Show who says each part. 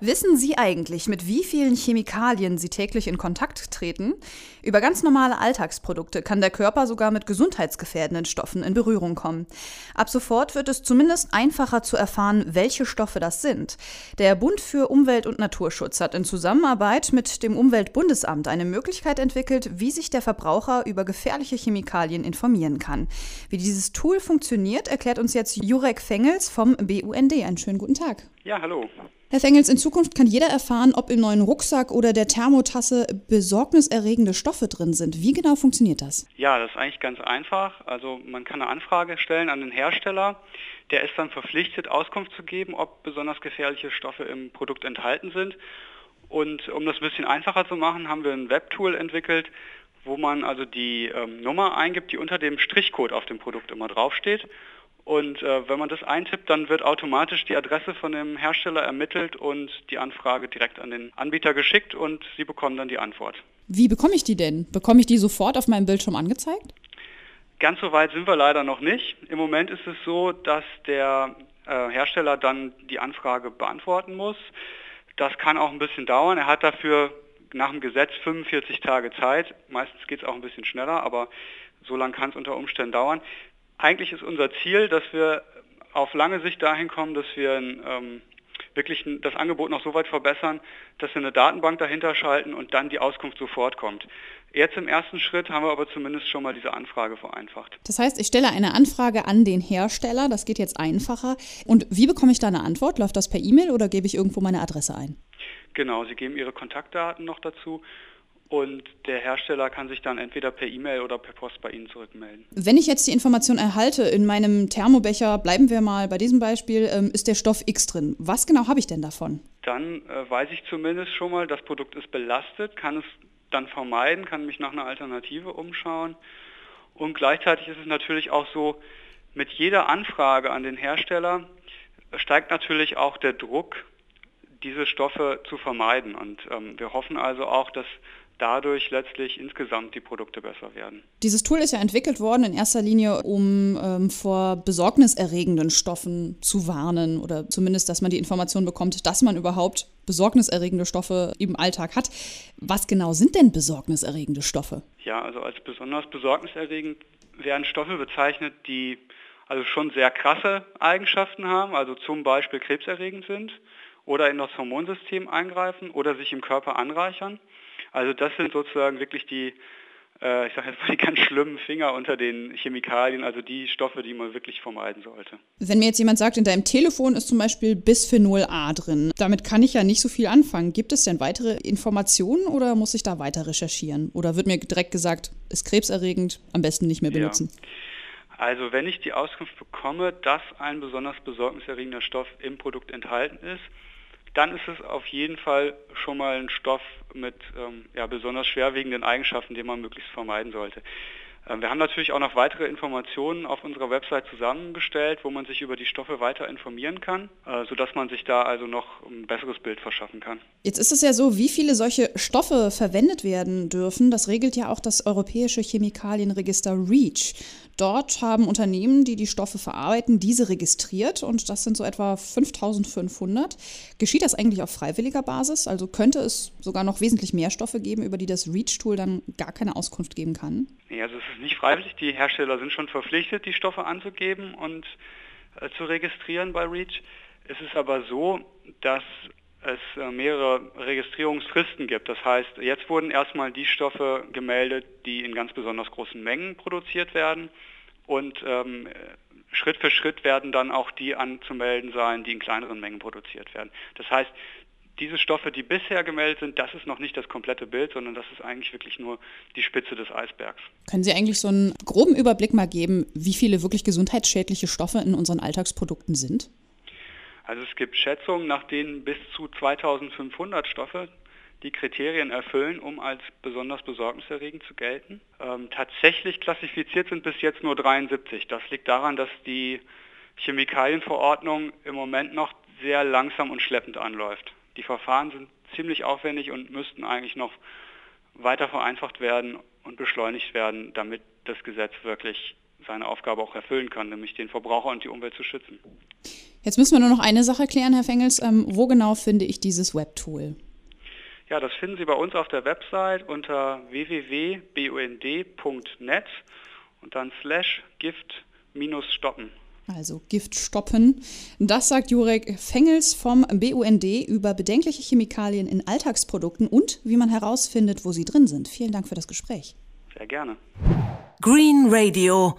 Speaker 1: Wissen Sie eigentlich, mit wie vielen Chemikalien Sie täglich in Kontakt treten? Über ganz normale Alltagsprodukte kann der Körper sogar mit gesundheitsgefährdenden Stoffen in Berührung kommen. Ab sofort wird es zumindest einfacher zu erfahren, welche Stoffe das sind. Der Bund für Umwelt und Naturschutz hat in Zusammenarbeit mit dem Umweltbundesamt eine Möglichkeit entwickelt, wie sich der Verbraucher über gefährliche Chemikalien informieren kann. Wie dieses Tool funktioniert, erklärt uns jetzt Jurek Fengels vom BUND. Einen schönen guten Tag.
Speaker 2: Ja, hallo.
Speaker 1: Herr Fengels, in Zukunft kann jeder erfahren, ob im neuen Rucksack oder der Thermotasse besorgniserregende Stoffe drin sind. Wie genau funktioniert das?
Speaker 2: Ja, das ist eigentlich ganz einfach. Also man kann eine Anfrage stellen an den Hersteller. Der ist dann verpflichtet, Auskunft zu geben, ob besonders gefährliche Stoffe im Produkt enthalten sind. Und um das ein bisschen einfacher zu machen, haben wir ein Webtool entwickelt, wo man also die ähm, Nummer eingibt, die unter dem Strichcode auf dem Produkt immer draufsteht. Und äh, wenn man das eintippt, dann wird automatisch die Adresse von dem Hersteller ermittelt und die Anfrage direkt an den Anbieter geschickt und Sie bekommen dann die Antwort.
Speaker 1: Wie bekomme ich die denn? Bekomme ich die sofort auf meinem Bildschirm angezeigt?
Speaker 2: Ganz so weit sind wir leider noch nicht. Im Moment ist es so, dass der äh, Hersteller dann die Anfrage beantworten muss. Das kann auch ein bisschen dauern. Er hat dafür nach dem Gesetz 45 Tage Zeit. Meistens geht es auch ein bisschen schneller, aber so lange kann es unter Umständen dauern. Eigentlich ist unser Ziel, dass wir auf lange Sicht dahin kommen, dass wir ähm, wirklich das Angebot noch so weit verbessern, dass wir eine Datenbank dahinter schalten und dann die Auskunft sofort kommt. Jetzt im ersten Schritt haben wir aber zumindest schon mal diese Anfrage vereinfacht.
Speaker 1: Das heißt, ich stelle eine Anfrage an den Hersteller, das geht jetzt einfacher. Und wie bekomme ich da eine Antwort? Läuft das per E-Mail oder gebe ich irgendwo meine Adresse ein?
Speaker 2: Genau, Sie geben Ihre Kontaktdaten noch dazu und der Hersteller kann sich dann entweder per E-Mail oder per Post bei Ihnen zurückmelden.
Speaker 1: Wenn ich jetzt die Information erhalte, in meinem Thermobecher, bleiben wir mal bei diesem Beispiel, ähm, ist der Stoff X drin. Was genau habe ich denn davon?
Speaker 2: Dann äh, weiß ich zumindest schon mal, das Produkt ist belastet, kann es dann vermeiden, kann mich nach einer Alternative umschauen. Und gleichzeitig ist es natürlich auch so, mit jeder Anfrage an den Hersteller steigt natürlich auch der Druck, diese Stoffe zu vermeiden. Und ähm, wir hoffen also auch, dass dadurch letztlich insgesamt die Produkte besser werden.
Speaker 1: Dieses Tool ist ja entwickelt worden in erster Linie, um ähm, vor besorgniserregenden Stoffen zu warnen oder zumindest, dass man die Information bekommt, dass man überhaupt besorgniserregende Stoffe im Alltag hat. Was genau sind denn besorgniserregende Stoffe?
Speaker 2: Ja, also als besonders besorgniserregend werden Stoffe bezeichnet, die also schon sehr krasse Eigenschaften haben, also zum Beispiel krebserregend sind oder in das Hormonsystem eingreifen oder sich im Körper anreichern. Also das sind sozusagen wirklich die, äh, ich sage jetzt mal die ganz schlimmen Finger unter den Chemikalien, also die Stoffe, die man wirklich vermeiden sollte.
Speaker 1: Wenn mir jetzt jemand sagt, in deinem Telefon ist zum Beispiel Bisphenol A drin, damit kann ich ja nicht so viel anfangen. Gibt es denn weitere Informationen oder muss ich da weiter recherchieren? Oder wird mir direkt gesagt, ist krebserregend, am besten nicht mehr benutzen?
Speaker 2: Ja. Also wenn ich die Auskunft bekomme, dass ein besonders besorgniserregender Stoff im Produkt enthalten ist, dann ist es auf jeden Fall schon mal ein Stoff mit ähm, ja, besonders schwerwiegenden Eigenschaften, den man möglichst vermeiden sollte. Ähm, wir haben natürlich auch noch weitere Informationen auf unserer Website zusammengestellt, wo man sich über die Stoffe weiter informieren kann, äh, sodass man sich da also noch ein besseres Bild verschaffen kann.
Speaker 1: Jetzt ist es ja so, wie viele solche Stoffe verwendet werden dürfen, das regelt ja auch das europäische Chemikalienregister REACH. Dort haben Unternehmen, die die Stoffe verarbeiten, diese registriert und das sind so etwa 5500. Geschieht das eigentlich auf freiwilliger Basis? Also könnte es sogar noch wesentlich mehr Stoffe geben, über die das REACH-Tool dann gar keine Auskunft geben kann?
Speaker 2: Nee, also es ist nicht freiwillig. Die Hersteller sind schon verpflichtet, die Stoffe anzugeben und äh, zu registrieren bei REACH. Es ist aber so, dass es äh, mehrere Registrierungsfristen gibt. Das heißt, jetzt wurden erstmal die Stoffe gemeldet, die in ganz besonders großen Mengen produziert werden. Und ähm, Schritt für Schritt werden dann auch die anzumelden sein, die in kleineren Mengen produziert werden. Das heißt, diese Stoffe, die bisher gemeldet sind, das ist noch nicht das komplette Bild, sondern das ist eigentlich wirklich nur die Spitze des Eisbergs.
Speaker 1: Können Sie eigentlich so einen groben Überblick mal geben, wie viele wirklich gesundheitsschädliche Stoffe in unseren Alltagsprodukten sind?
Speaker 2: Also es gibt Schätzungen, nach denen bis zu 2500 Stoffe die Kriterien erfüllen, um als besonders besorgniserregend zu gelten. Ähm, tatsächlich klassifiziert sind bis jetzt nur 73. Das liegt daran, dass die Chemikalienverordnung im Moment noch sehr langsam und schleppend anläuft. Die Verfahren sind ziemlich aufwendig und müssten eigentlich noch weiter vereinfacht werden. und beschleunigt werden, damit das Gesetz wirklich seine Aufgabe auch erfüllen kann, nämlich den Verbraucher und die Umwelt zu schützen.
Speaker 1: Jetzt müssen wir nur noch eine Sache klären, Herr Fengels. Ähm, wo genau finde ich dieses Webtool?
Speaker 2: Ja, das finden Sie bei uns auf der Website unter www.bund.net und dann slash gift-stoppen.
Speaker 1: Also Gift stoppen. Das sagt Jurek Fengels vom BUND über bedenkliche Chemikalien in Alltagsprodukten und wie man herausfindet, wo sie drin sind. Vielen Dank für das Gespräch.
Speaker 2: Sehr gerne.
Speaker 3: Green Radio.